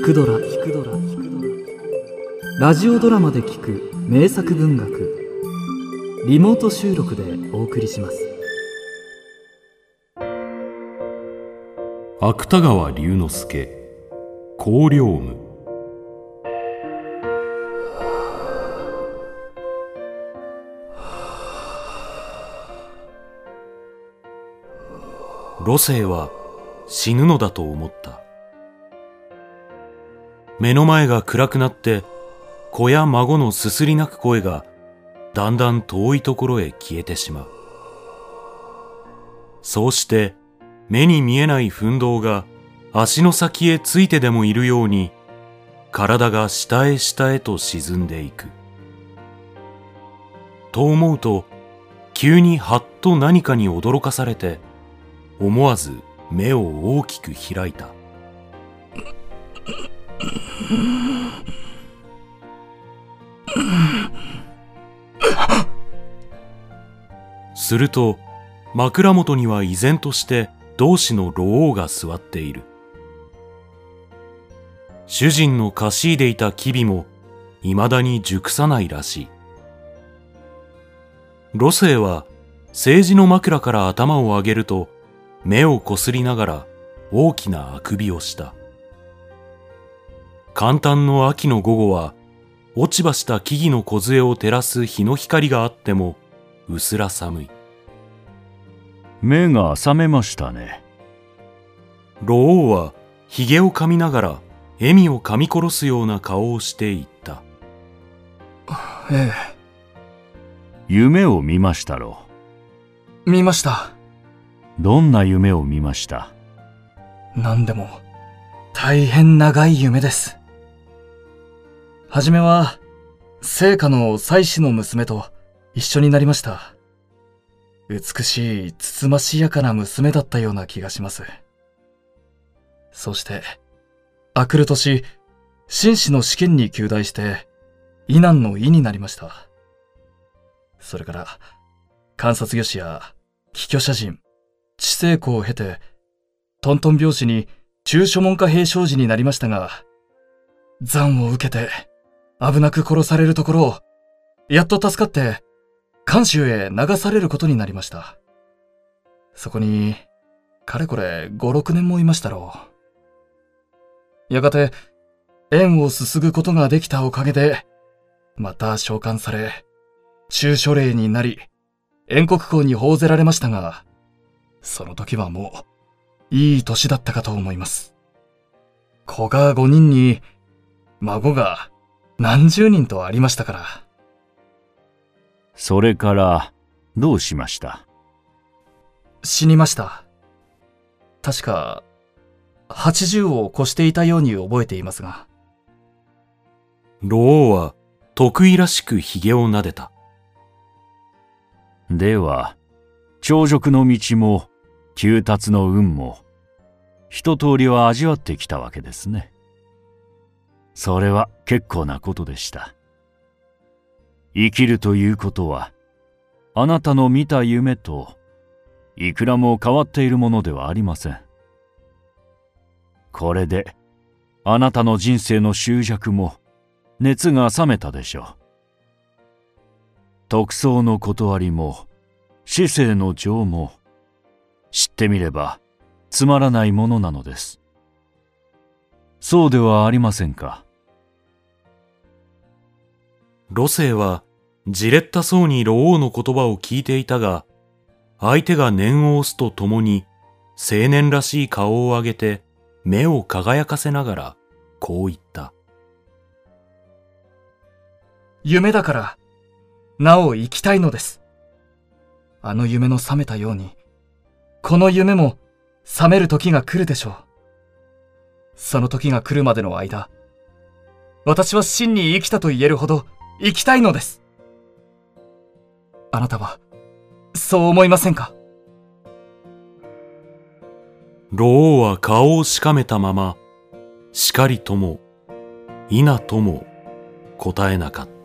聞くドラ。聞くドララジオドラマで聞く名作文学。リモート収録でお送りします。芥川龍之介。光陵夢。路星は死ぬのだと思った目の前が暗くなって子や孫のすすり泣く声がだんだん遠いところへ消えてしまう。そうして目に見えない奮闘が足の先へついてでもいるように体が下へ下へと沈んでいく。と思うと急にはっと何かに驚かされて思わず目を大きく開いた。すると枕元には依然として同志の老王が座っている。主人のかしいでいた機微も未だに熟さないらしい。路星は政治の枕から頭を上げると目をこすりながら大きなあくびをした。簡単の秋の午後は落ち葉した木々の梢を照らす日の光があっても薄ら寒い。目が覚めましたね。老王は髭を噛みながら笑みを噛み殺すような顔をして言った。ええ。夢を見ましたろ見ました。どんな夢を見ました？何でも大変長い夢ですはじめは聖火の妻子の娘と一緒になりました。美しいつつましやかな娘だったような気がします。そしてあくる年紳士の試験に及第して異難の意になりました。それから観察魚師や帰居者人知性校を経てトントン拍子に中書門下平生寺になりましたが残を受けて危なく殺されるところをやっと助かって監修へ流されることになりましたそこにかれこれ56年もいましたろうやがて縁をすすぐことができたおかげでまた召喚され中書令になり遠国校に報ぜられましたがその時はもう、いい年だったかと思います。子が5人に、孫が何十人とありましたから。それからどうしました？死にました。確か、80を越していたように覚えていますが。老王は得意らしく髭を撫でたでは長熟の道も急達の運も一通りは味わってきたわけですねそれは結構なことでした。生きるということはあなたの見た夢といくらも変わっているものではありません。これであなたの人生の執着も熱が冷めたでしょう。特捜の断りも市政の情も知ってみればつまらないものなのです。そうではありませんか路星はじれったそうに老王の言葉を聞いていたが相手が念を押すとともに青年らしい顔を上げて目を輝かせながらこう言った夢だから、なお生きたいのです。あの夢の覚めたように、この夢も覚める時が来るでしょう。その時が来るまでの間、私は真に生きたと言えるほど生きたいのです。あなたは、そう思いませんか？老王は顔をしかめたまましかりとも否とも答えなかった